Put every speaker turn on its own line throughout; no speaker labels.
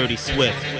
Dirty Swift.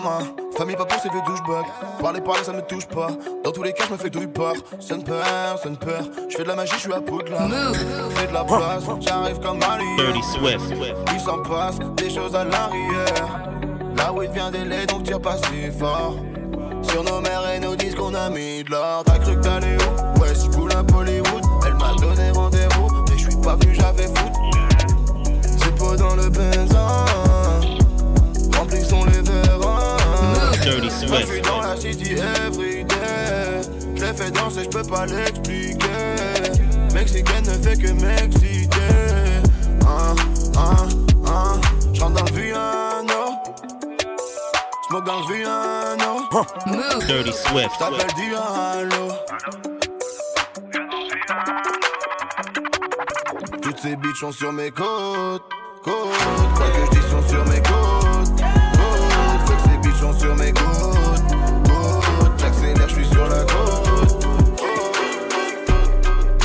main. Famille, pas pour ces vieux douchebags. Parler, parler, ça me touche pas. Dans tous les cas, je me fais douille part. Ça ne perd, ça ne. Je fais de la magie, je suis à Poudlard. Fais de la place, j'arrive comme un
lion. Swift.
Il s'en passe des choses à l'arrière. Là où il vient des laits, donc tire pas si fort. Sur nos mères et nos disques, qu'on a mis de l'or. T'as cru que t'allais où? Ouais, je boule à Bollywood. Elle m'a donné rendez-vous, mais je suis pas venu, j'avais foot. J'ai pas dans le benzin on les verra.
Dirty
Swift. Je suis dans la city everyday. Je fais danser, je peux pas l'expliquer. Mexicaine ne fait que m'exciter. Ah. ah, ah. Je dans le Villano. Smoke dans le Villano.
Dirty Swift.
Diallo. Toutes ces bitches sont sur mes côtes. Côtes. Quoi que je sur mes côtes, côtes. Je suis sur la côte.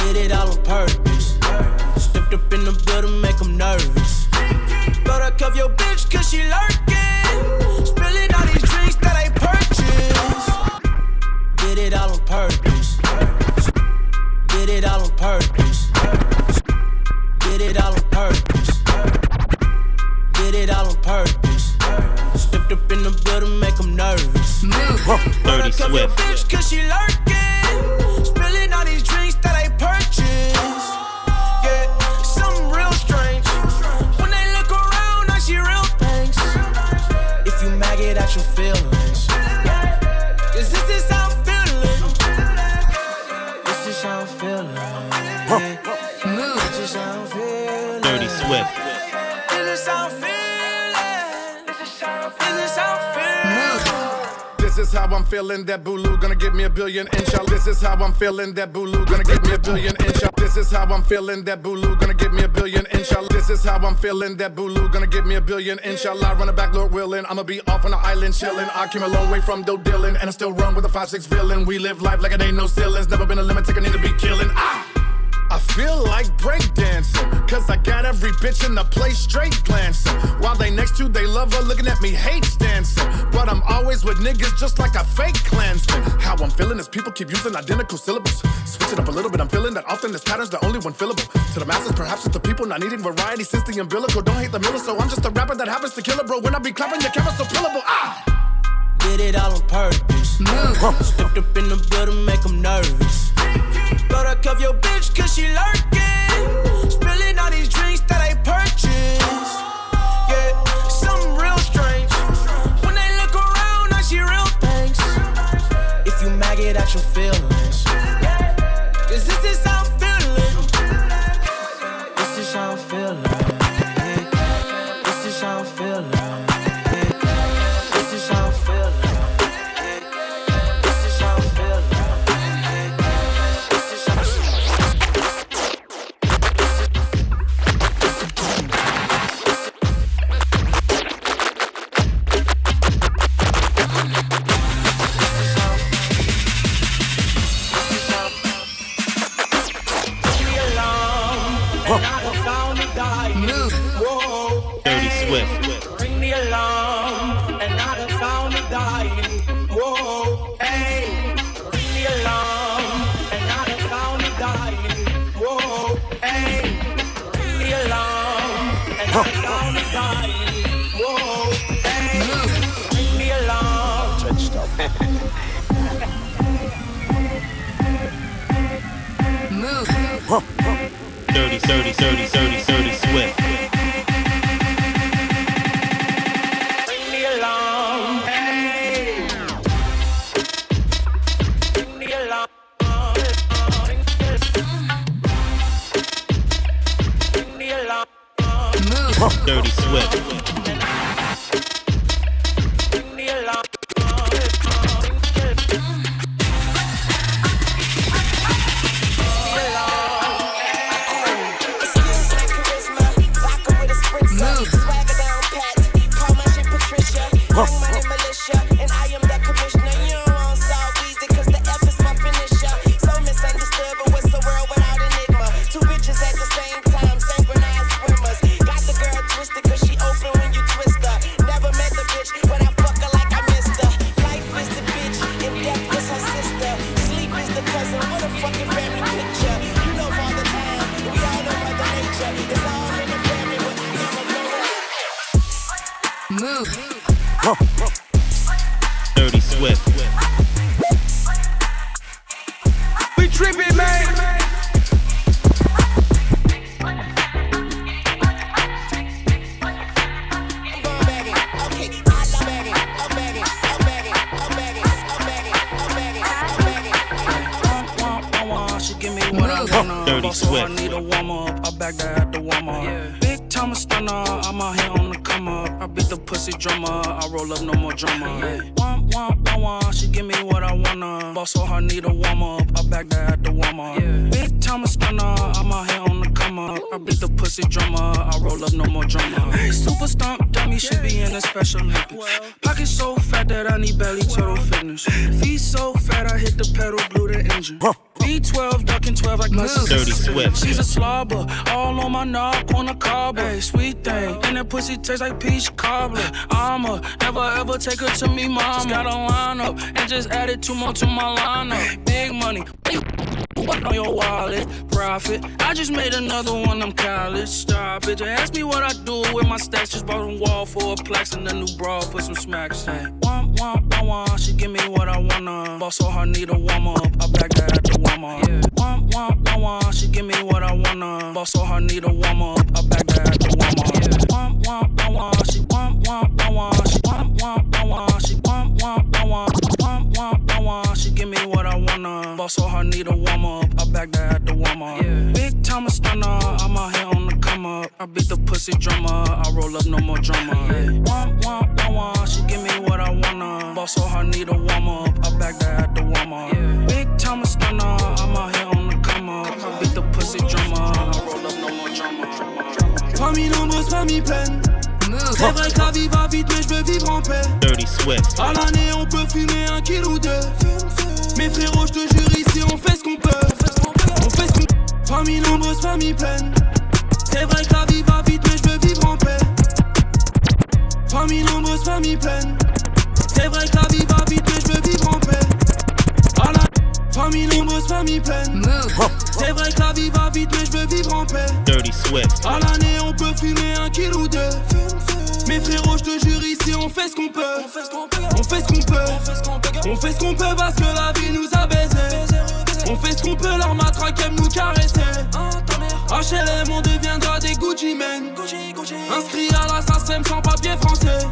Did it all on purpose. Stepped up in the building, make them nervous. Better cuff your bitch, cause she learned. Love your bitch cause she lurking. Spilling all these drinks that I purchased. Yeah, real strange. When they look around, I see real things. If you maggot at
your feelings. Cause this is how I'm feeling. This is how I'm feeling. This is how I'm feeling.
Dirty Swift. Is how I'm feeling. That Bulu gonna give me a billion inshallah. This is how I'm feeling. That Bulu gonna give me a billion inshallah. This is how I'm feeling. That Bulu gonna give me a billion inshallah. This is how I'm feeling. That Bulu gonna give me a billion inshallah. Running back, Lord willing. I'ma be off on the island chilling. I came a long way from Doe Dillon, and I still run with a five six villain. We live life like it ain't no ceilings. Never been a limit. Take a need to be killing. Ah. I feel like breakdancing, cause I got every bitch in the place straight glancing. While they next to, they love her looking at me, hate dancing. But I'm always with niggas just like a fake clansman. How I'm feeling is people keep using identical syllables. Switch it up a little bit, I'm feeling that often this pattern's the only one fillable. To the masses, perhaps it's the people not needing variety since the umbilical. Don't hate the miller, so I'm just a rapper that happens to kill a bro. When I be clapping, your camera's so pillable. Ah!
Did it all on purpose. Stepped up in the building, make them nervous. Better cuff your bitch, cause she lurking. Spilling all these drinks that I Whoa.
Dirty Swift.
Ring the alarm, and dying. Whoa. Hey. Ring the alarm, and dying. Whoa. Hey. Ring the alarm, and dying. Whoa. Hey. Ring the alarm.
Move. Huh. Dirty, dirty, dirty, dirty, Dirty Swift. Dirty
Boss, so I need a warm up. I back that at the warm up. Yeah. Big time a stunner. I'm out here on the come up. I beat the pussy drummer. I roll up no more drama. Wah, wah, wah, wah. She give me what I wanna. Boss, oh, so I need a warm up. I back that at the warm up. Yeah. Big time a stunner. I'm out here on the come up. I beat the pussy drummer. I roll up no more drama. Super stomp dummy should be in a special Olympics. Pocket so fat that I need belly turtle fitness. Feet so fat I hit the pedal, glue the engine. V12, ducking 12 like my.
Dirty Swift.
She's a slobber, all on my knob, on a cobbler. Hey, sweet thing, and that pussy tastes like peach cobbler. I'ma never ever take her to me, mama. Just got a line up and just added two more to my lineup. Big money. On your wallet? Profit. I just made another one, I'm college. Stop it. Just ask me what I do with my stacks. Just bought a wall for a plaques and a new bra for some smacks. Hey, wah, wah, wah. She give me what I wanna. Boss so her need a warm up. I back that at the up. Yeah. Wah, wah, wah. She give me what I wanna. Boss so her need a warm up. I back that at the up. Yeah. Wah, wah, wah. She wah, wah, wah. She wah, wah, wah. She wah, wah, wah, wah. Wah, wah, wah, wah. She give me what I wanna. Boss so her need a
a warm up. I back that at the warm up. Big time a stunner, I'm out here on the come up. I beat the pussy drummer, I roll up no more drama. Womp, womp, womp, womp, she give me what I wanna. Boss so hard, need a warm up. I back that at the warm up. Big time a stunner, I'm out here on the come up. I beat the pussy drummer, I roll up no more drama.
Famille nombreuse, famille pleine. C'est vrai que la vie va vite, mais je veux vivre en paix.
Dirty Swift.
À l'année, on peut fumer un kilo ou deux. Mes frérots, je te jure, ici, on fait ce qu'on peut. On fait ce qu'on Famille nombreuse, famille pleine. C'est vrai que la vie va vite, mais je veux vivre en paix. Famille nombreuse, famille pleine. C'est vrai que la vie va vite, mais je veux vivre en paix. À la famille nombreuse, famille pleine. C'est vrai que la vie va vite, mais je veux vivre en paix.
Dirty Swift.
À l'année, on peut fumer un kilo ou deux. Mes frérots, je te jure, ici, on fait ce qu'on peut. On fait ce qu'on peut. On fait ce qu'on peut parce que la vie nous a baisés. On fait ce qu'on peut, leur matraque aime nous caresser. HLM, on deviendra des Gucci men. Inscrit à la sans papier français.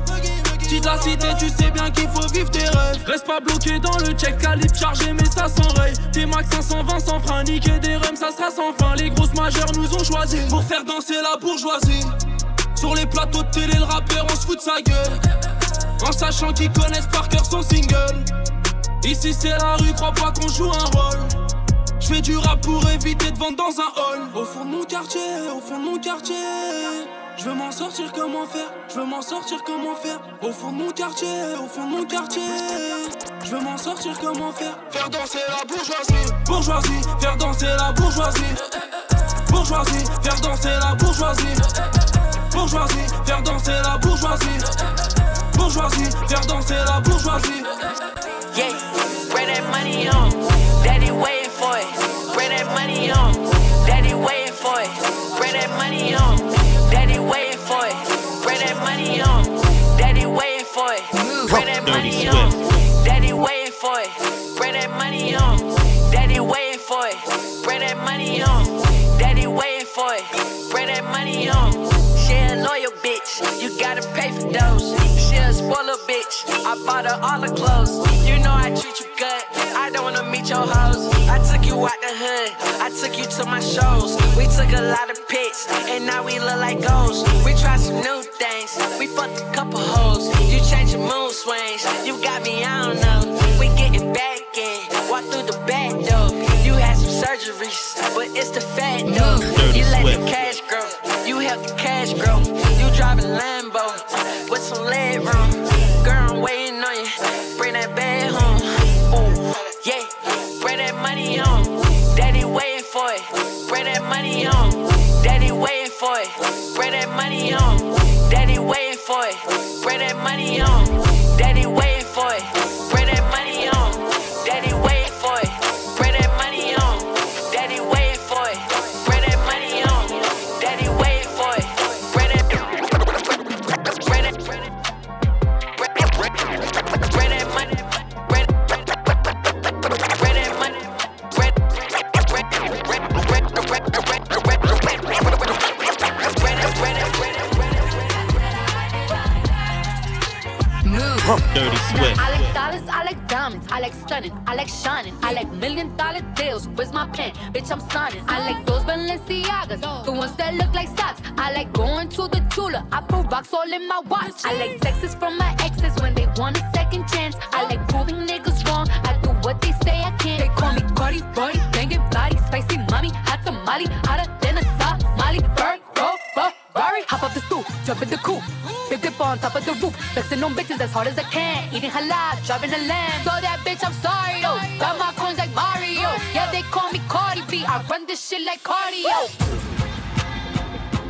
Petite la cité, tu sais bien qu'il faut vivre tes rêves. Reste pas bloqué dans le check, calibre chargé, mais ça s'enraye. Tes max 520 sans frein, niquer des rums, ça sera sans fin. Les grosses majeures nous ont choisi pour faire danser la bourgeoisie. Sur les plateaux de télé, le rappeur, on se fout de sa gueule. En sachant qu'ils connaissent par cœur son single. Ici c'est la rue, crois pas qu'on joue un rôle. Je fais du rap pour éviter de vendre dans un hall. Au fond de mon quartier, au fond de mon quartier. Je veux m'en sortir, comment faire? Je veux m'en sortir, comment faire? Au fond de mon quartier, au fond de mon quartier. Je veux m'en sortir, comment faire? Faire danser la bourgeoisie. Bourgeoisie, faire danser la bourgeoisie. Bourgeoisie, faire danser la bourgeoisie. Bourgeoisie, faire danser la bourgeoisie. Bourgeoisie, faire danser la bourgeoisie.
Yeah, bring that money on. Daddy waiting for it. Bring that money on. Daddy waiting for it. Bring that money on. Daddy waiting for it. Bring that money on. Daddy waiting for it. Bring that money on. Daddy waiting for it. Bring that money on. Daddy waiting for it. Bring that money on. Daddy waiting for it. Bring that money on. She a loyal bitch. You gotta pay for those. She a spoiler bitch. I bought her all the clothes. You know I treat you good. I don't wanna meet your hoes. I took you out the hood. I took you to my shows. We took a lot of pics, and now we look like ghosts. We tried some new things. We fucked a couple hoes. You changed your mood swings. You got me, I don't know. We getting back in. Walk through the back door. You had some surgeries, but it's the fat though. You let the cash grow. You help the cash grow. A Lambo with some leg
Bitch, I'm signing. I like those Balenciagas, the ones that look like socks. I like going to the Tula, I put rocks all in my watch. I like texts from my exes when they want a second chance. I like proving niggas wrong, I do what they say I can't. They call me Cardi, Cardi, banging body, spicy mommy, hot tamale, hotter than a Somali. Bird, go, Ferrari, hop off the stool, jump in the coupe. Big dip on top of the roof, flexing on bitches as hard as I can. Eating halal, driving a lamb. So that bitch, I'm sorry, shit like cardio.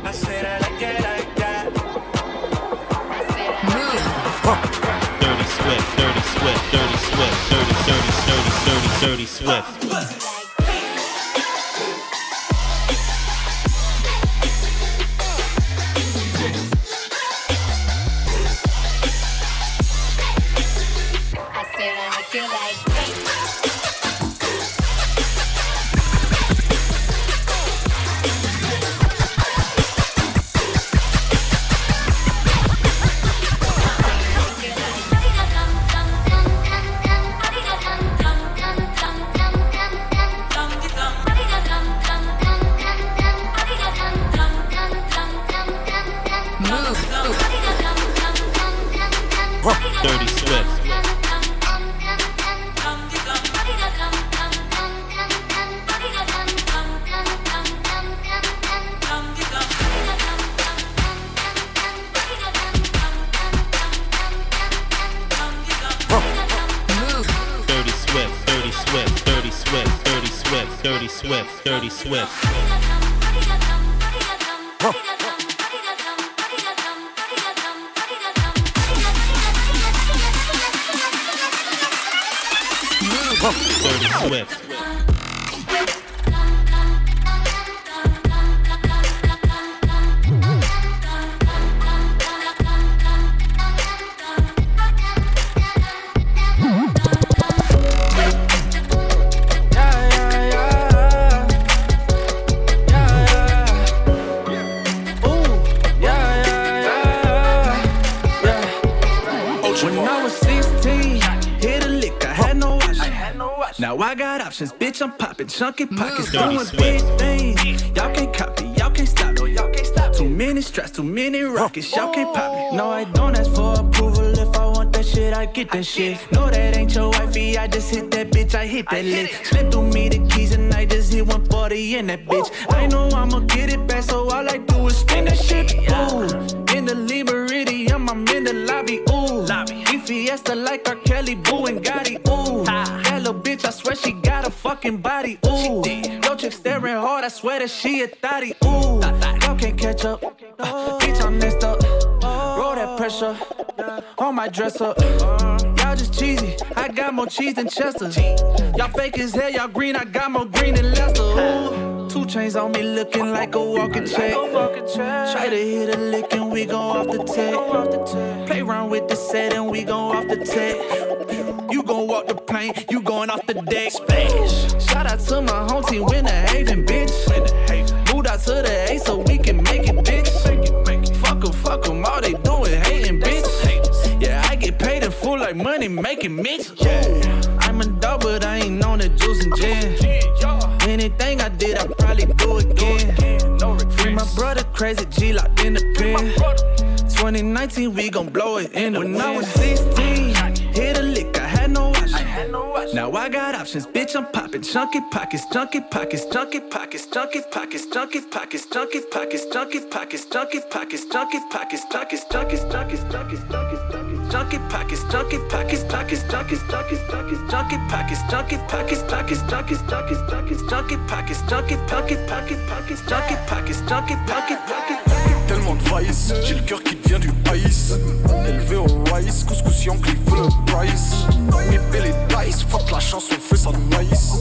I said I like it like that.
Dirty Swift. Dirty Swift. Dirty Swift. Dirty, dirty, dirty, dirty, dirty Swift.
with. I
got options, bitch. I'm popping chunky pockets, doing big things. Y'all can't copy, y'all can't stop me. Y'all can't stop Too many straps, too many rockets, y'all can't pop me. No, I don't ask for approval. If I want that shit, I get that shit. No, that ain't your wifey. I just hit that bitch, I hit that lick. Slip through me the keys and I just hit 140 in that bitch. I know I'ma get it back, so all I do is spin that shit. Ooh, in the Meridian, I'm in the lobby. Ooh, we fiesta like R. Kelly, Boo and Gotti. Ooh, that little bitch, I swear she got a fucking body. Ooh, yo chick staring hard, I swear that she a thotty. Ooh, y'all can't catch up. Uh, bitch, I'm messed up. Roll that pressure on my dresser. Y'all just cheesy. I got more cheese than Chester. Y'all fake as hell, y'all green. I got more green than Lester. Ooh, two chains on me looking like a walking check. Try to hit a lick and we go off the tech. Play around with the set and we go off the tech. You gon' walk the plane, you going off the deck. Splash. Shout out to my home team, Winter Haven, bitch. Moved out to the A so we can make it, bitch. Fuck 'em, fuck 'em, all they doing hating, bitch. Yeah, I get paid in full like money making mix. Yeah. I'm a dog, but I ain't on the juice and gin. Anything I did, I probably do again. Free my brother, crazy G locked in the pen. 2019, we gon' blow it in the When I was 16, hit a lick, I had no option. Now I got options, bitch. I'm popping chunky pockets, chunky pockets, chunky pockets, chunky pockets, chunky pockets, chunky pockets, chunky pockets, chunky pockets, chunky pockets, pockets, chunky, chunky, chunky, chunky, chunky, chunky pockets, chunky pockets, pockets, chunky, chunky, chunky, chunky pockets, chunky pockets, pockets, chunky, chunky, chunky, chunky pockets, chunky, chunky, pocket, pockets, chunky pockets, chunky, pocket, pocket,
Tellement de vice, j'ai le cœur qui devient du ice. Élevé au rice, couscous Yankee veut le price. Pipé les dice, fuck la chanson, fait ça nice.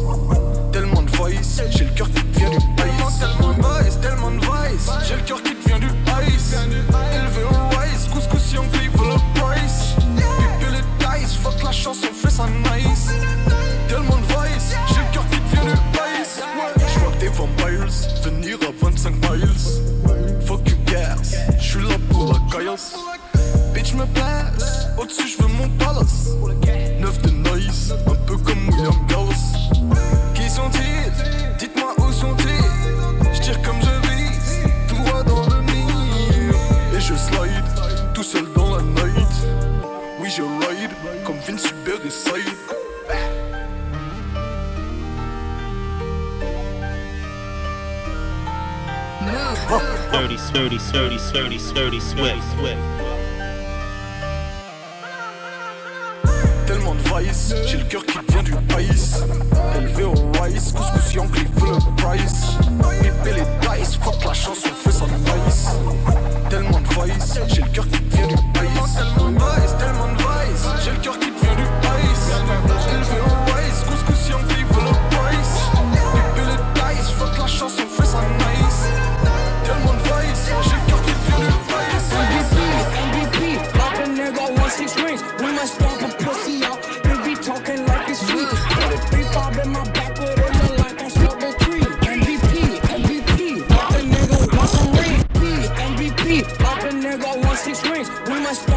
Tellement de vice, j'ai le cœur qui devient du ice. Tellement de vice, tellement de vice, j'ai le cœur qui devient du ice. Élevé au rice, couscous Yankee veut le price. Pipé les dice, fuck la chanson, fait ça nice. Tellement de vice, j'ai le cœur qui devient du ice. Je vois que des vampires gas, j'suis là pour la caillasse. Bitch me place, au-dessus j'veux mon palace. Neuf de nice, un peu comme William Gauss. Qui sont-ils? Dites-moi où sont-ils? J'tire comme je vise, tout droit dans le mire. Et je slide, tout seul dans la night. Oui, je ride, comme Vince Super
Dirty, sturdy, sturdy, sturdy, sturdy, swift.
Tellement de vice, j'ai le cœur qui vient du ice. Élevé au rice, couscous Yankee veut le price. Pipé les dice, fuck la chanson, fait ça nice. Tellement de vice, j'ai le cœur qui vient du ice. Tellement de vice, tellement de vice, j'ai le cœur qui vient du ice. Élevé au
pussy out. You be talking like it's sweet. Put a three in my back it look like I smoked a tree. MVP, MVP, up a nigga, want some rings. MVP, up a nigga, one six rings. We must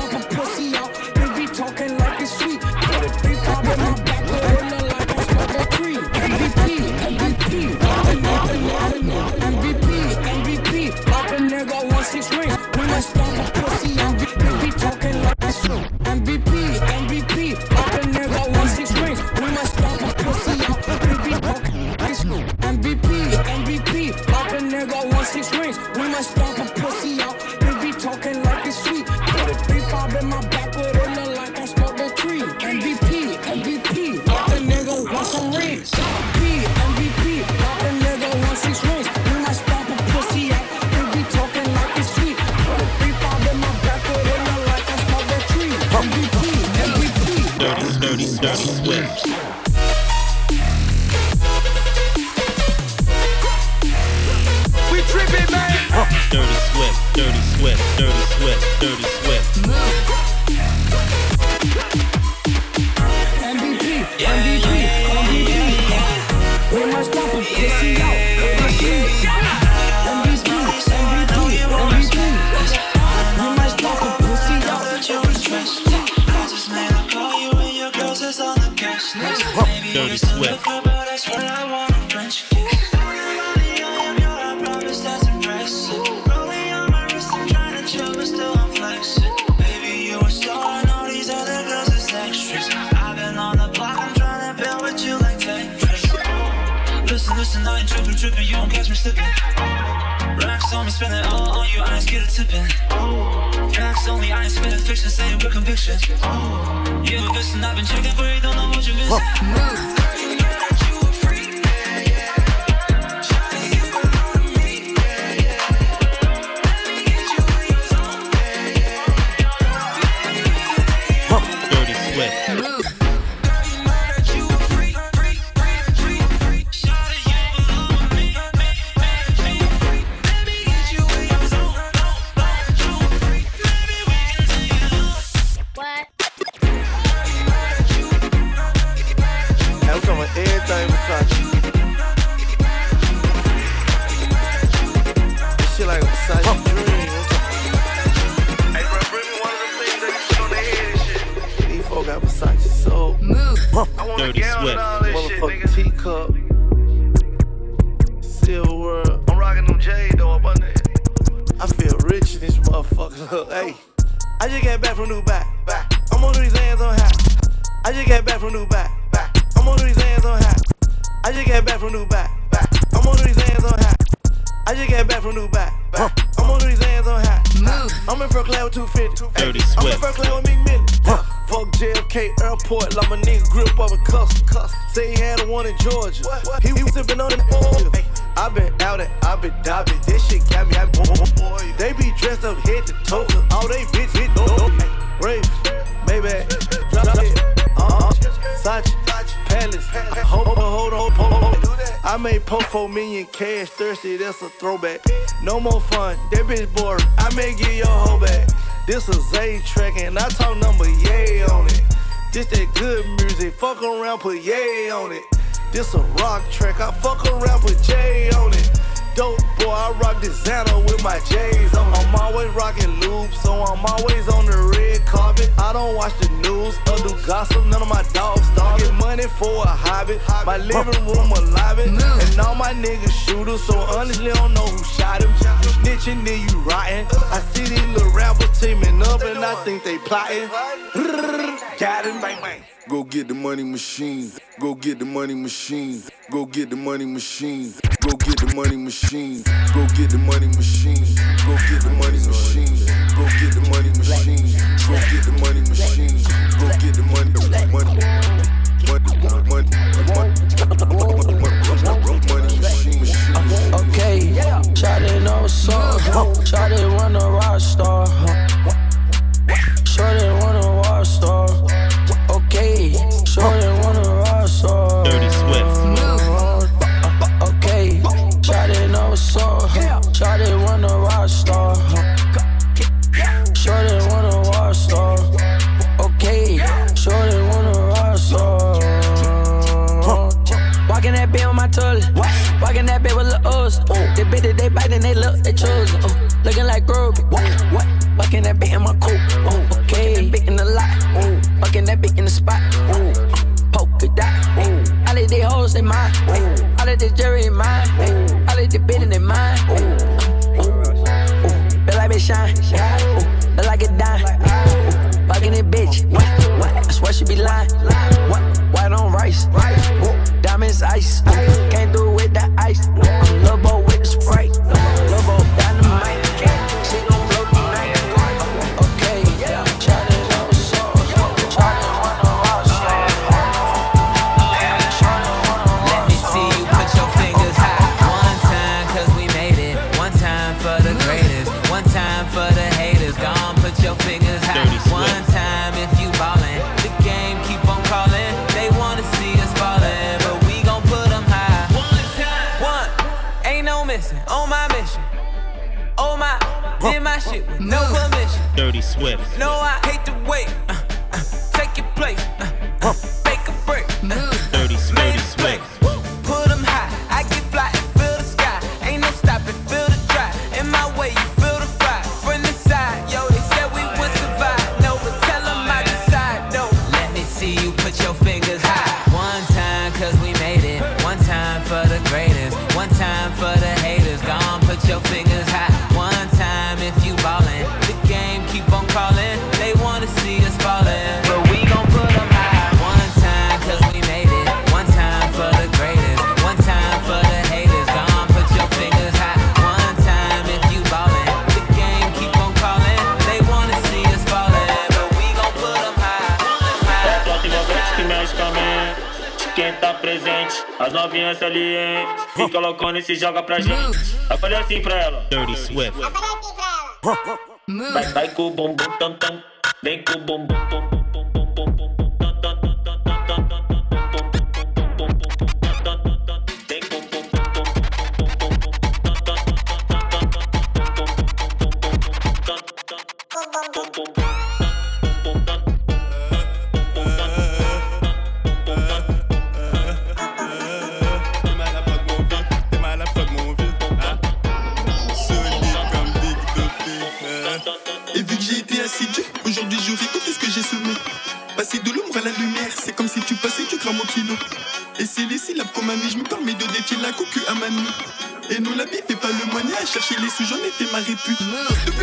Listen, I ain't you don't catch me slipping. Racks on me, spending all on you, I ain't scared of tipping. Facts only, I ain't spinning fiction, saying with conviction. You listen, I've been checking for you, don't know what you missing.
May get your whole back. This a Zay track and I talk number yay on it. This that good music, fuck around, put yay on it. This a rock track, I fuck around, put J on it. Dope boy, I rock designer with my J's on. I'm always rocking loops, so I'm always on the red carpet. I don't watch the news or do gossip, none of my dogs dog. Get money for a hobby, my living room alive it. And all my niggas shooters, so honestly I don't know who shot him. You snitching, then you rotten. I see these little rappers teaming up and I think they plotting. Got him, bang bang.
Go get the money machine. Go get the money machine. Go get the money machine. Go get the money machine. Go get the money machine. Go get the money machine. Go get the money machine. Go get the money machine. Go get the money money money money money machine.
Okay, Shawty know so. Shawty want a rock star. Want Walking that bit with lil' us. They bit it, they bite and they look, they chosen. Uh, looking like Groby. What? What? Walking that bitch in my coat. Oh, okay. bitch in the lot. Oh, walking that bitch in the spot. Oh, polka dot. Oh, all of these hoes they mine. Oh, all of this jury in mine. Oh, all of this bit in their mind. Oh, oh, oh, feel like it shine. Oh, feel like it dime. Oh, fucking it bitch. What? What? I swear she be lying.
Se joga pra gente. Eu falei assim pra ela.
Dirty Swift.
Vai, vai com o bumbum tam tam.
ma
réputation.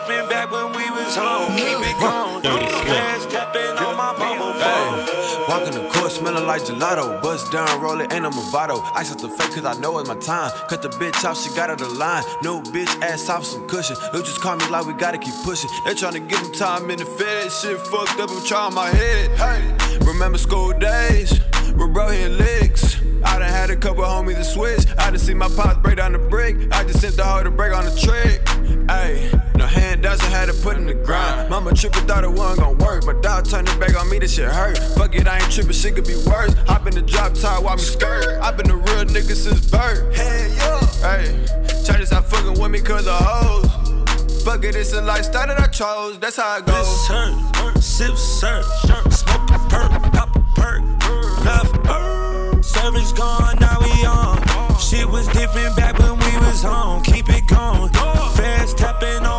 Different back when we was home. Keep it
Swift.
Hands tapping on my mobile phone.
Walking the court, smelling like gelato. Bust down, roll it, ain't no Movado. Ice up the fake, cause I know it's my time. Cut the bitch off, she got her the line. No bitch, ass off some cushion. They just call me like we gotta keep pushing. They tryna give them time in the fed. Shit fucked up, I'm trying my head. Hey, remember school days? Where bro hit licks. I done had a couple homies to switch. I done see my pops break down the brick. I just sent the hoe to break on the trick. Ayy, no hand doesn't had to put in the grind. Mama trippin', thought it wasn't gonna work. My dog turned it back on me, this shit hurt. Fuck it, I ain't trippin', shit could be worse. Hop in the drop top, watch me skirt. I been a real nigga since birth. Hey, yo. Hey, try to stop fucking with me cause of hoes. Fuck it, it's a lifestyle that I chose. That's how it goes.
This sip, smoke a perk, pop a perk. Service gone, now we on. Shit was different back when we was home. Keep it going. Fans tapping on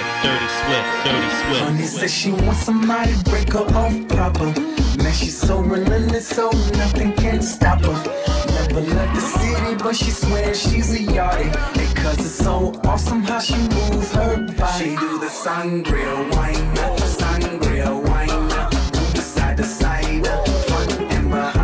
Swift. Dirty Swift. Dirty Swift.
Honey says she wants somebody to break her off proper. Man, she's so relentless, so nothing can stop her. Never left the city, but she swears she's a yardie. Because it's so awesome how she moves her body. She do the sangria wine, the sangria wine, move side to side, front and behind.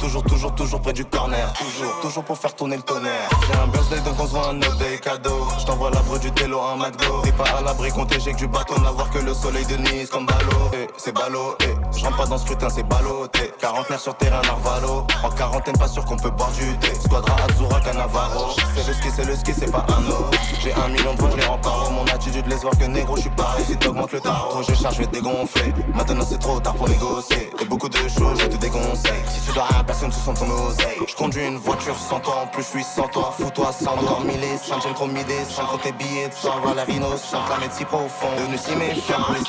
Toujours toujours toujours près du corner. Toujours toujours pour faire tourner le tonnerre. J'ai un birthday donc on se voit un day cadeau. Je t'envoie du télo à un McDo. T'es pas à l'abri qu'on t'éjecte du bateau N'avoir que le soleil de Nice comme ballot. Eh, C'est ballot eh. Je rentre pas dans ce scrutin c'est ballot eh. Quarantenaire sur terrain Narvalo. En quarantaine pas sûr qu'on peut boire du thé. Squadra Azura Canavaro C'est le ski c'est le ski c'est pas un no J'ai un million de je les rends paro Mon attitude laisse voir que négro je suis pareil Si t'augmentes le tarot je charge je vais dégonfler. Maintenant c'est trop tard pour négocier. Et beaucoup de choses je te déconseille. Si tu dois à personne tu sens ton oseille. Je conduis une voiture sans toi En plus je suis sans toi. Fous-toi sans Encore mille et cinq j'aime trop m'idée Sans compter billets de sang Voir la innocente La si profond Devenu si méfiant Pour les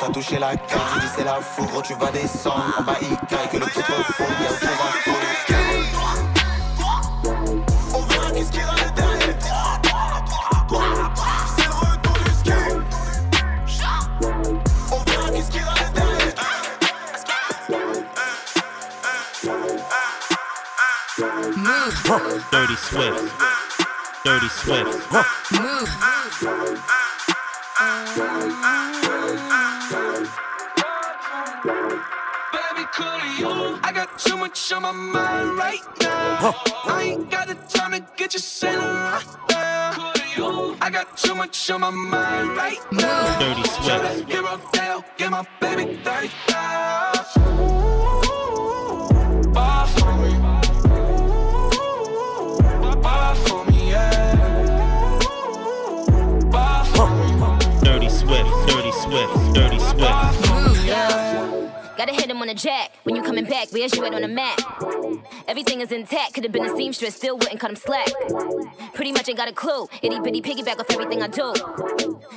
T'as touché la carte Tu dis c'est la foudre Gros tu vas descendre. En bas il caille Que le truc au fond Y'a en faux On verra qu'est-ce qu'il y derrière C'est le retour du ski. On verra qu'est-ce qu'il y derrière
Dirty Swift. Dirty Swift.
Baby, too much on my mind right now. I ain't got the time to get you sailing right now. I got too much on my mind right now.
Dirty
to hero get my baby dirty down. For me. Bar for me, yeah. Bar for me.
Dirty Swift. Dirty Swift. Dirty Swift.
Gotta hit him on the jack. When you coming back, where's you at on the map? Everything is intact. Could've been a seamstress, still wouldn't cut him slack. Pretty much ain't got a clue. Itty bitty piggyback off everything I do.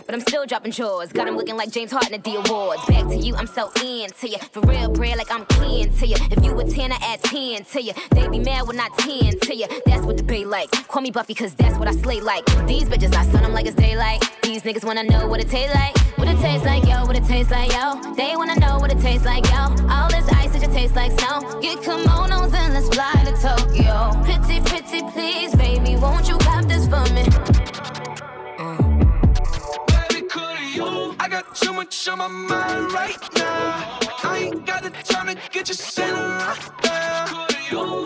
But I'm still dropping chores. Got him looking like James Harden at the awards. Back to you, I'm so into you. For real, bread, like I'm keen to you. If you a 10, I add 10 to you. They be mad when I 10 to you. That's what the bay like. Call me Buffy, cause that's what I slay like. These bitches, I sun them like it's daylight. These niggas wanna know what it taste like. What it tastes like, yo, what it tastes like, yo. They wanna know what it tastes like, yo. All this ice, it just tastes like snow. Get kimonos and let's fly to Tokyo. Pretty, pretty, please, baby, won't you cop this for me?
Mm. I got too much on my mind right now. I ain't got the time to get you centered right now.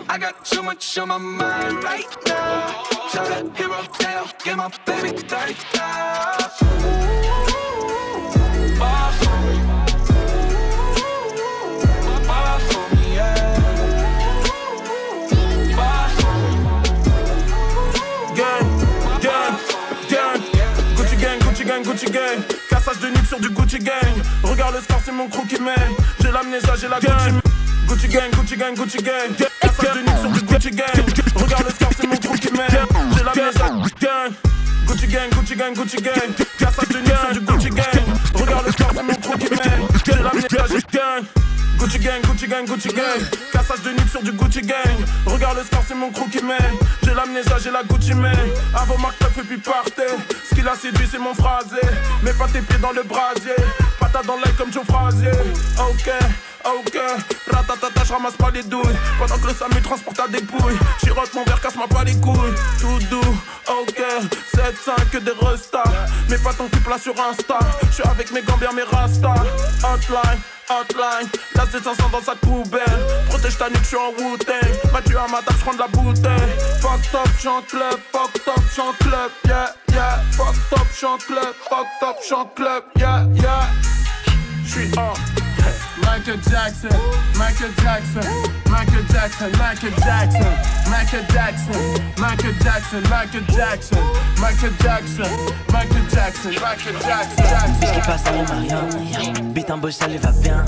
I got too much on my mind right now. Tell that hero tale, get my baby
35. Gucci gang, gang. Cassage de nuque sur du Gucci gang. Regarde le score, c'est mon crew qui mène. J'ai l'amnésia, j'ai la Gucci. Gucci gang, Gucci gang, Gucci gang. Cassage de nuque sur du Gucci gang. Regarde le score, c'est mon crew qui mène. J'ai l'amnésia, gang. Gucci gang, Gucci gang, Gucci gang. Cassage de nuque sur du Gucci gang. Regarde le score, c'est mon crew qui mène. J'ai l'amnésia, j'ai gang. Gucci gang, Gucci gang, Gucci gang. Cassage de nuque sur du Gucci gang. Regarde le score, c'est mon crew qui mène. J'ai l'amnésia, j'ai la Gucci man. Avant Marc et puis partez. Ce qui l'a séduit, c'est mon phrasé. Mets pas tes pieds dans le brasier. Patate dans l'air comme Joe Frazier. Ok. Ok, ratatata, je ramasse pas les douilles. Pendant que le Samu transporte des pouilles. Chirote mon verre, casse-moi pas les couilles. Tout doux, ok. 7-5 que des restas. Mets pas ton cul là sur Insta. Je suis avec mes gambiens, mes rastas. Hotline, hotline. La 500 dans sa poubelle. Protège ta nuque, je suis en Wu-Tang. Mathieu à ma table, je de la bouteille. Fuck top, chante club. Fuck top, chante club. Yeah, yeah. Fuck top, chante club. Fuck top, chante club. Yeah, yeah. J'suis en. Michael Jackson, Michael Jackson, Michael Jackson, Michael Jackson, Michael Jackson, Michael Jackson, Michael Jackson, Michael Jackson, Michael Jackson, Michael Jackson,
Je t'ai passé les Marion, beat en bouche, ça lui va bien.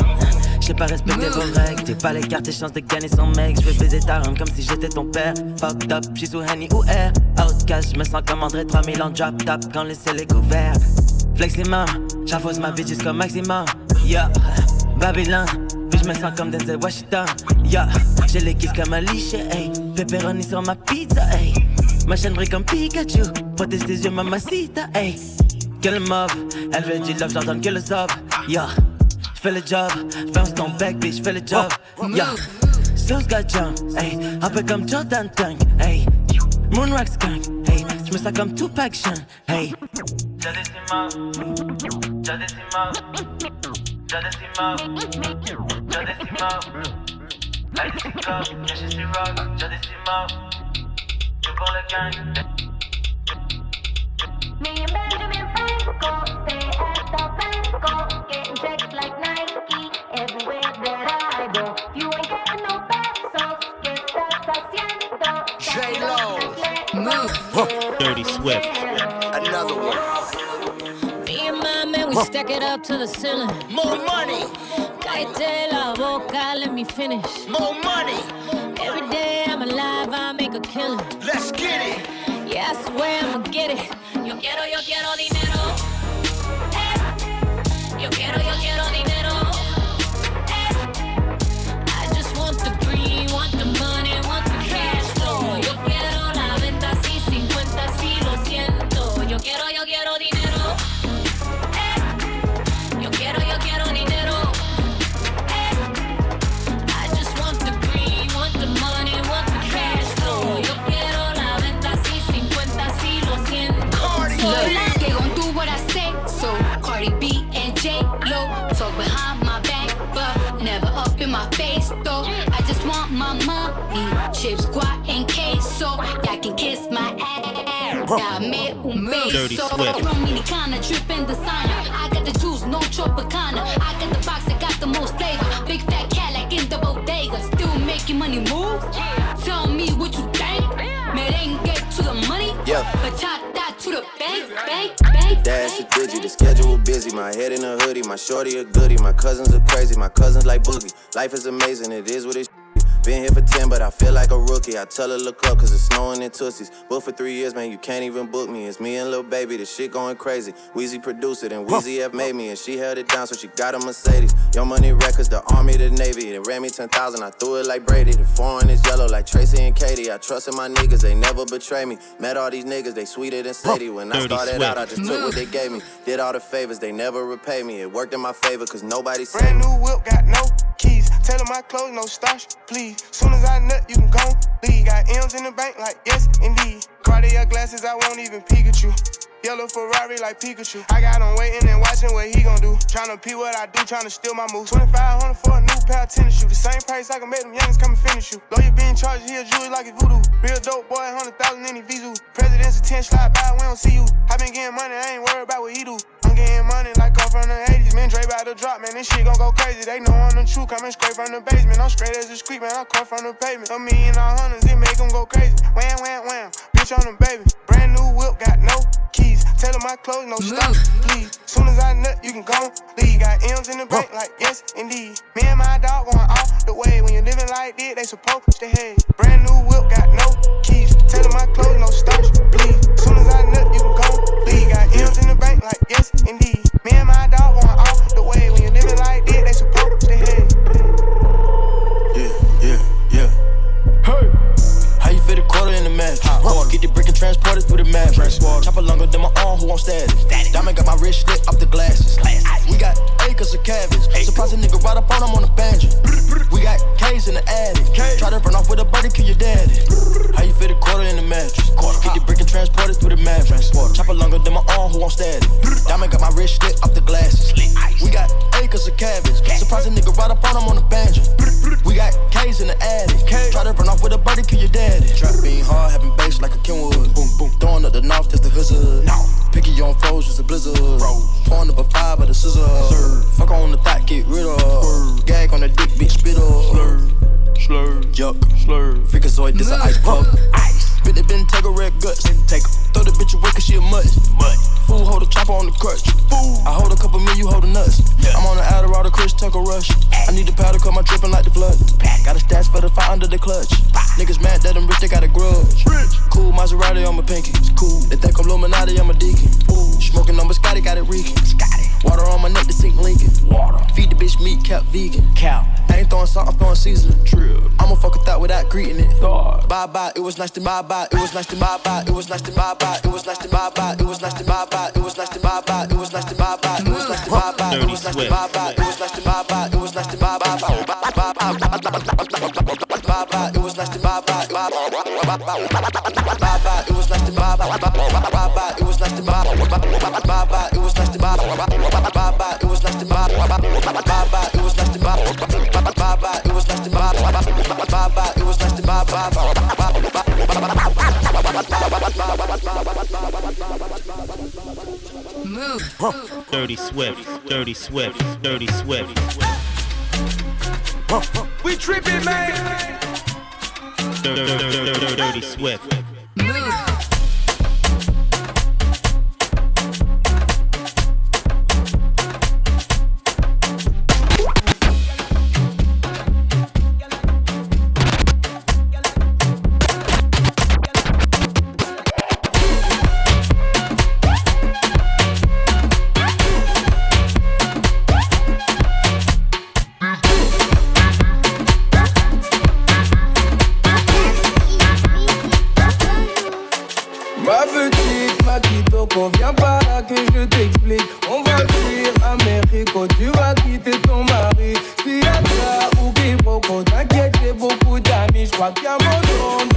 J'ai pas respecté vos règles, t'es pas les cartes et chances de gagner son mec. Je vais baiser ta rhum comme si j'étais ton père. Fucked up, j'suis sous Henny ou Air. Outcast, j'me sens comme André 3000 en drop top quand le ciel est couvert. Fleximum, j'enfonce ma bitch jusqu'au maximum. Yeah, Babylon, je me sens comme Denzel Washington. Yeah, j'ai les kisses comme Alicia, hey. Pepperoni sur ma pizza, hey. Ma chaîne brille comme Pikachu. Protège tes yeux, mamacita, hey. Que le mob, elle veut du love, j'ordonne que le sub. Yeah, j'fais le job, bounce ton bec, bitch, j'fais le job. Yeah, Sauce got jump, hey. Un peu comme Jordan Tank, hey. Moonrock skunk, hey. J'me sens comme Tupac Shawn, hey.
Emo, just this emo, just this emo, just this emo. Like this emo, yeah she rock, just this emo. Je pour le gang.
Me and Benjamin Franco stay at the Banco, getting checks like Nike everywhere that I go. You ain't getting no pesos, ¿qué estás haciendo?
J-Lo, move. Dirty Swift.
Another one.
We stack it up to the ceiling.
More money.
Cállate la boca, let me finish.
More money.
Every day I'm alive, I make a killing.
Let's get it.
Yeah, I swear I'ma get it. Yo quiero, yo quiero dinero.
Chips, guac, and queso. Y'all can kiss my ass. Dame un
Dirty
beso.
Swift.
Dominicana, drippin' designer. I got the juice, no Tropicana. I got the box that got the most flavor. Big fat cat like in the bodega. Still making money move. Tell me what you think. Merengue to the money.
Yeah.
Bachata to the bank, bank, bank.
Dash a digi, the schedule busy. My head in a hoodie, my shorty a goodie. My cousins are crazy, my cousins like boogie. Life is amazing, it is what it been here for 10, but I feel like a rookie. I tell her look up, cause it's snowing in Tussies. Booked for three years, man, you can't even book me. It's me and Lil Baby, the shit going crazy. Weezy produced it, and Weezy F made me, and she held it down, so she got a Mercedes. Young Money Records, the Army, the Navy. They ran me 10,000, I threw it like Brady. The foreign is yellow like Tracy and Katie. I trust in my niggas, they never betray me. Met all these niggas, they sweeter than Sadie. When I
Dirty
started out, I just took what they gave me. Did all the favors, they never repay me. It worked in my favor, cause nobody said
Brand new whip, got no keys. Tell 'em my clothes, no starch, please. Soon as I nut, you can go leave. Got M's in the bank, like yes, indeed. Cartier glasses, I won't even peek at you. Yellow Ferrari like Pikachu. I got him waiting and watching what he gon' do. Tryna pee what I do, tryna steal my moves. 2500 for a new pair of tennis shoes. The same price I can make them youngins come and finish you. Lawyer being charged, he a jewelry like it's voodoo. Real dope boy, 100,000 in his visu. President's a 10 slide by, we don't see you. I been getting money, I ain't worried about what he do. I'm getting money like I'm from the 80s. Man, Dre about to drop, man. This shit gon' go crazy. They know I'm the truth, coming straight from the basement. I'm straight as a street, man. I come from the pavement. A million all hundreds, it make them go crazy. Wham, wham, wham. Bitch on the baby. Brand new whip, got no keys. Tell 'em my clothes, no stuff, please. Soon as I nut, you can go leave. Got M's in the bank, like yes, indeed. Me and my dog going off the way. When you're living like this, they supposed to hate. Brand new whip, got no keys. Tell 'em my clothes, no starch, please. M's in the bank, like yes, indeed. Me and my dog going off the way. When you're living like this, they supposed to hate.
Quarter the match? Get the brick and transport it through the match. Chopper longer than my arm, who won't status? Diamond got my wrist slit up the glasses. We got acres of cabbage. Surprise a nigga right up on him on the banjo. We got K's in the attic. K. Try to run off with a buddy, kill your daddy. How you fit a quarter in the mattress? Get the brick and transport it through the mattress. Chopper longer than my arm, who won't status? Diamond got my wrist slit up the glasses. We got acres of cabbage. Surprise a nigga right up on him on the banjo. We got K's in the attic. K. Try to run off with a buddy, kill your daddy. Trap being hard, having bass like a Kenwood. Boom, boom. Throwing up the north, that's the hood. No. Picky on foes, just a blizzard. Pouring up a five by the scissor. Fuck on the thought, get rid of. Gag on the dick, bitch, spit up. Slur, slur, yuck, slur. Freakazoid, this a ice puff. Ice. Bit the bin, take a red guts. Take Throw the bitch away cause she a mutt. Mutt. Fool hold a chopper on the crutch. Fool. I hold a couple mil, you hold a nuts. Rush. I need the powder, cut my dripping like the flood. Got a stash for the fire under the clutch. Niggas mad that I'm rich, they got a grudge. Cool Maserati on my pinky. It's cool. They think I'm Illuminati, I'm a deacon. Ooh. Smoking on Biscotti, got it reeking. Water on my neck to sink Lincoln. Water. Feed the bitch meat, kept vegan. Cow. I ain't throwing salt, I'm throwing seasoning. True. I'ma fuck with that without greeting it. Bye bye, it was nice to bye bye, it was nice to bye bye, it was nice to bye bye, it was nice to bye bye, it was nice to bye bye, it was nice to bye bye, it was nice to bye bye, it was nice to bye bye, it was nice to bye bye, it was nice to bye bye, it was nice to bye bye, it was nice to bye bye, it was nice to bye bye, it was nice to bye bye, it was nice to bye bye, it was nice to bye bye, it was nice to bye bye, it was nice to bye bye, it was nice to bye bye,
Dirty Swift, Dirty Swift, Dirty Swift.
We tripping, man.
Dirty, Swift.
Viens par là que je t'explique. On va fuir Américo, tu vas quitter ton mari. Si y'a ça ou quiproquo, t'inquiète, j'ai beaucoup d'amis. J'crois qu'il y a mon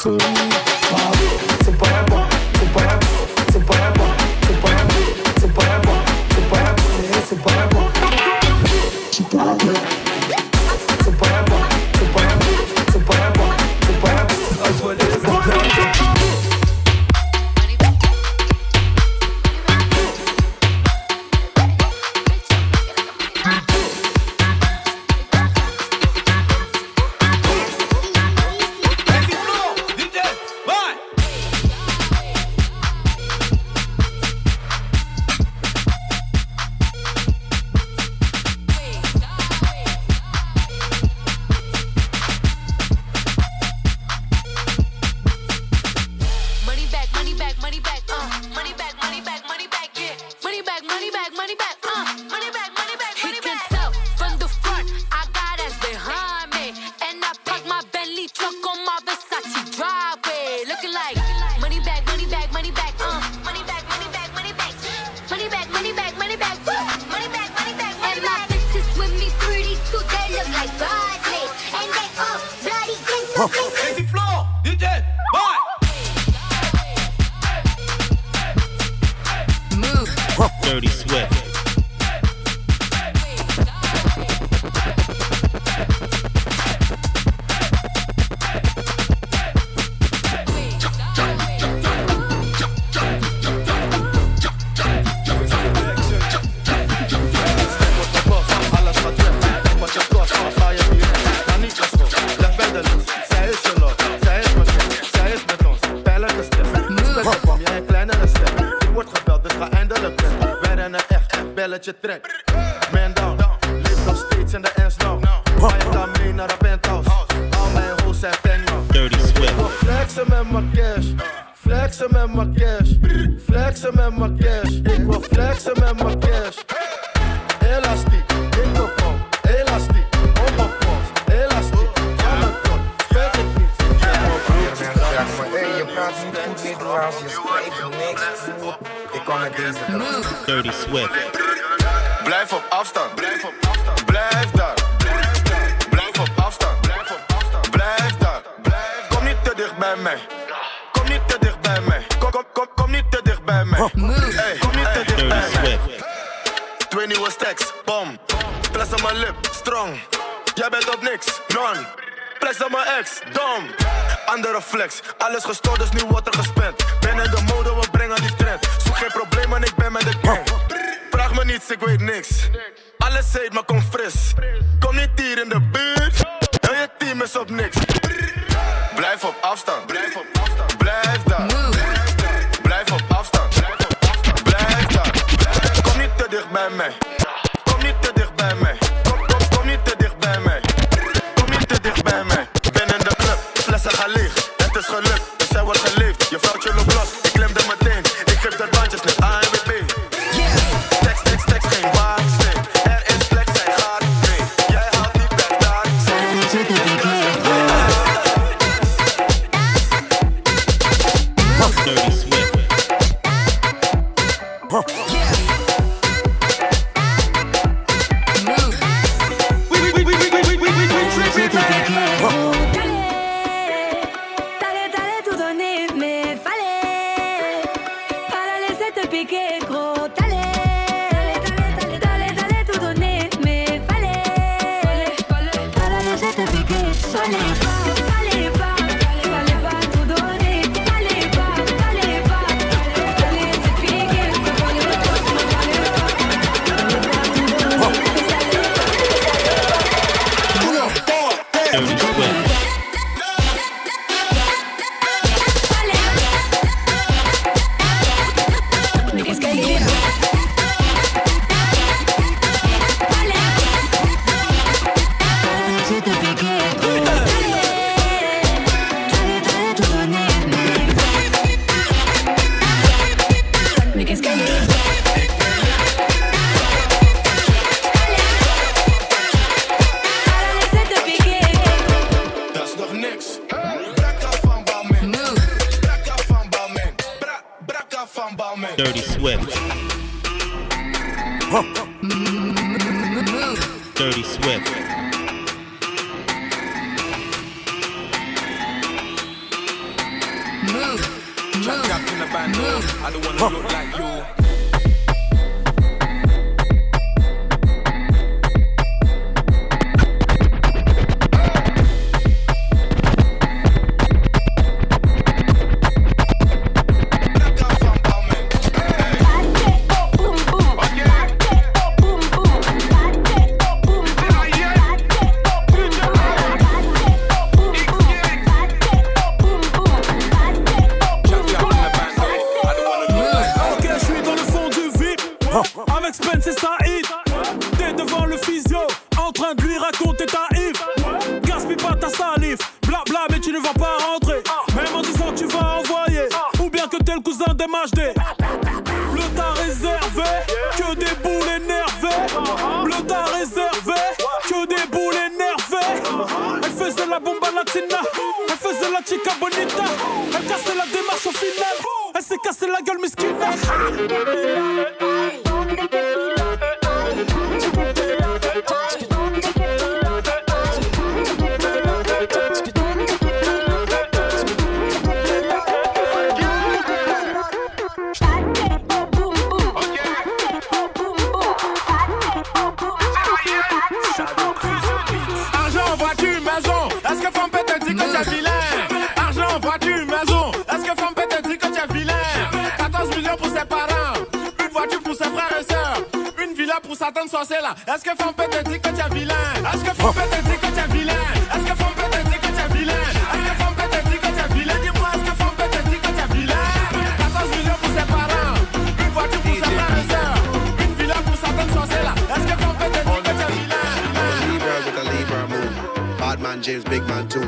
Cool. Whoa. ik weet niks. Alles heet, maar kom fris. Kom niet hier in de buurt, En je team is op niks. Blijf op afstand.
Dirty Swift. Dirty Swift.
Move. Move. Move. I don't wanna look like
pour Satan sorcier là. Est-ce que te que tu es vilain Est-ce que te que tu es vilain Est-ce que te que tu es vilain Est-ce que te que tu es vilain Dis-moi, est-ce que te que tu es vilain 14 millions pour ses parents, une voiture pour et une villa pour Satan sorcier là. Est-ce que te que tu es vilain
Libra with a Libra moon. Bad man James, big man too.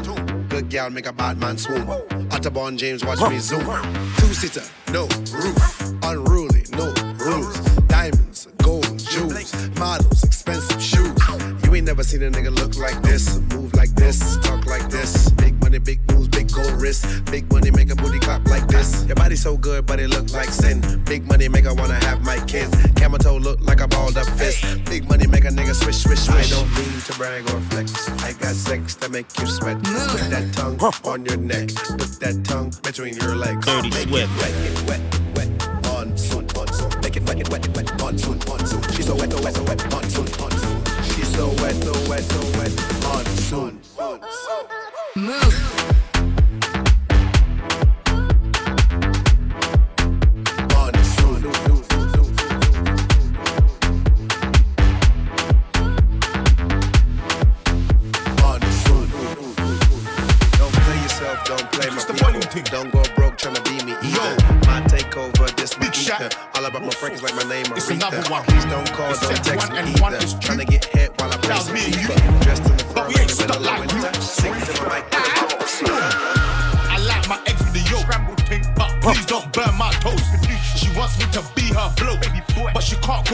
Good girl make a bad man swoon. Otterborn James, watch me zoom. Two sitter, no roof. but it look like sin. Big money make I wanna have my kids. Camel toe look like a balled up fist. Big money make a nigga swish, swish, swish. I don't mean to brag or flex. I got sex to make you sweat. Put that tongue on your neck. Put that tongue between your legs.
Dirty
sweat. Wet, wet.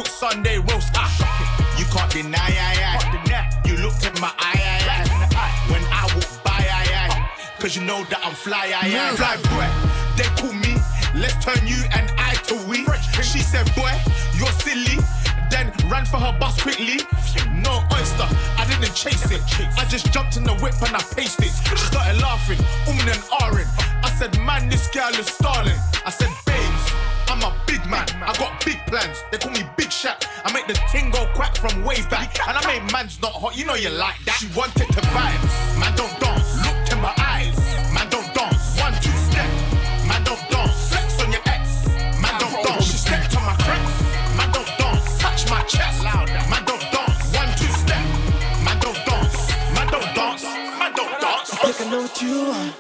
Sunday roast. Ah, you can't deny, I, I. You looked at my eye, I, I. When I walk by, I, I. Cause you know that I'm fly, I, I. Fly boy, they call me. Let's turn you and I to we. She said, boy, you're silly. Then ran for her bus quickly. No oyster, I didn't chase it. I just jumped in the whip and I paced it. She started laughing, umming and ahhing. I said, man, this girl is stalling. I said, I'm a big man. I got big plans. They call me Big Shaq. I make the ting go quack from way back. And I make man's not hot. You know you like that. She wanted to vibes. Man, don't dance. Looked in my eyes. Man, don't dance. One, two, step. Man, don't dance. Flex on your ex. Man, don't dance. She stepped on my cracks. Man, don't dance. Touch my chest. Louder. Man, don't dance. One, two, step. Man, don't dance. Man, don't dance. Man, don't dance.
I think I know what you want.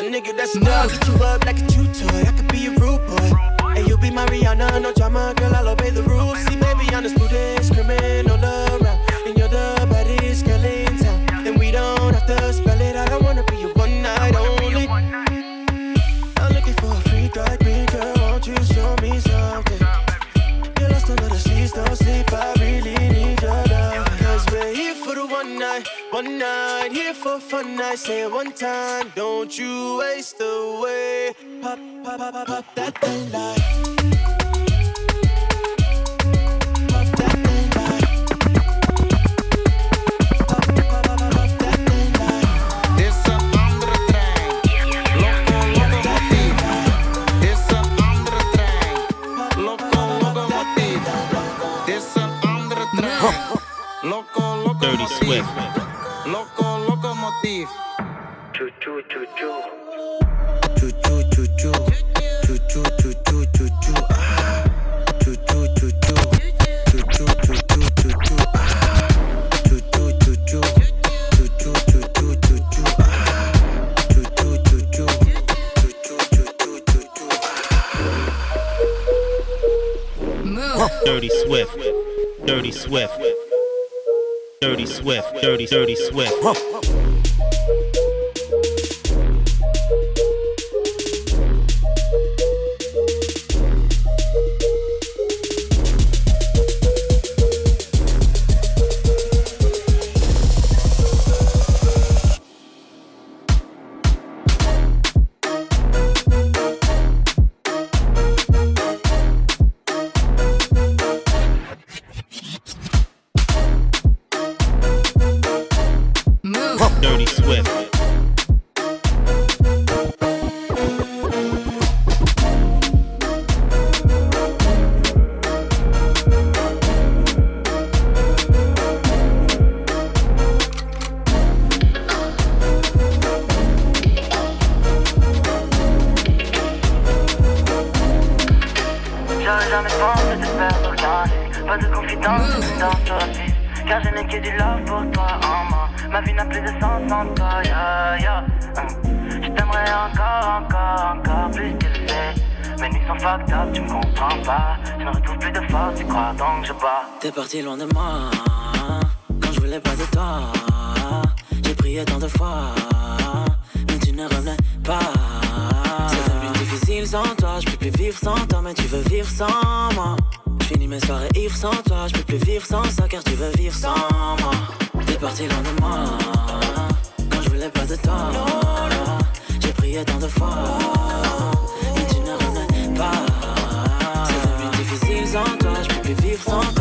A nigga that's now get you up like a chew toy. I could be a rude boy. And you be my Rihanna, no drama, girl, I'll obey the rules. See, maybe I'm the student, criminal around. And you're the baddest girl in town. And we don't have to spell one night. Here for fun, I say it one time. Don't you waste away. Pop, pop, pop, pop, pop that thing like.
Dit is een andere trein. Loco, locomotief. Dit is een andere trein. Loco, locomotief. Dit is een andere trein. Loco,
Dirty
locomotief.
Swift.
Loco, locomotief.
Choo choo choo choo.
Choo choo choo choo. Choo choo choo choo choo choo. Ah. Choo choo choo choo. Choo choo choo choo choo choo. Ah. Choo choo choo choo. Choo choo choo choo choo choo. Ah. Choo choo choo choo. Choo choo choo choo choo choo.
Move.
Dirty Swift. Dirty Swift. Dirty Swift. Dirty, dirty Swift.
Move.
Sans toi, je
peux plus vivre sans toi, mais tu veux vivre sans moi. Je finis mes soirées ivres sans toi, je peux plus vivre sans ça car tu veux vivre sans moi. T'es parti loin de moi quand je voulais pas de toi. J'ai prié tant de fois, mais tu ne revenais pas. C'est devenu difficile sans toi, je peux plus vivre sans toi,